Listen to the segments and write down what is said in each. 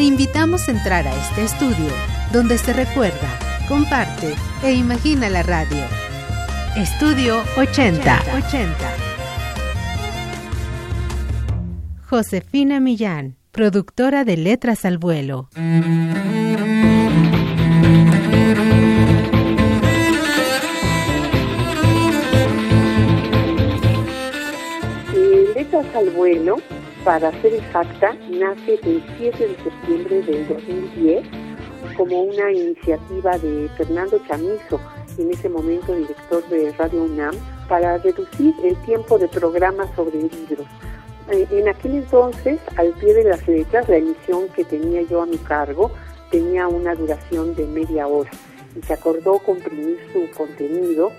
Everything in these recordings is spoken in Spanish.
Te invitamos a entrar a este estudio donde se recuerda, comparte e imagina la radio. Estudio 80. 80. Josefina Millán, productora de Letras al Vuelo. Letras al Vuelo, para ser exacta, nace el 7 de septiembre del 2010 como una iniciativa de Fernando Chamizo, en ese momento director de Radio UNAM, para reducir el tiempo de programas sobre libros. Eh, en aquel entonces, al pie de las letras, la emisión que tenía yo a mi cargo tenía una duración de media hora y se acordó comprimir su contenido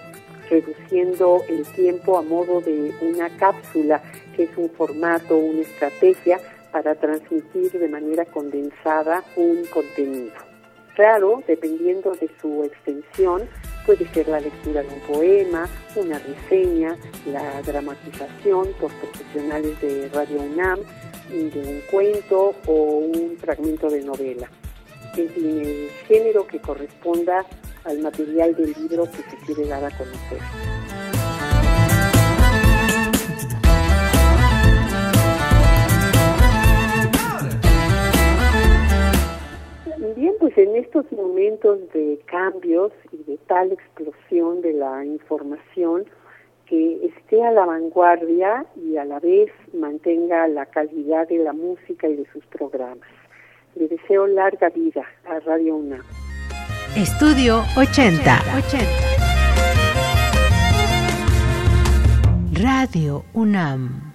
reduciendo el tiempo a modo de una cápsula, que es un formato, una estrategia para transmitir de manera condensada un contenido. Claro, dependiendo de su extensión, puede ser la lectura de un poema, una reseña, la dramatización por profesionales de Radio UNAM de un cuento o un fragmento de novela. En el género que corresponda al material del libro que se quiere dar a conocer. Bien, pues en estos momentos de cambios y de tal explosión de la información, que esté a la vanguardia y a la vez mantenga la calidad de la música y de sus programas. Le deseo larga vida a Radio UNAM. Estudio 80. 80. Radio UNAM.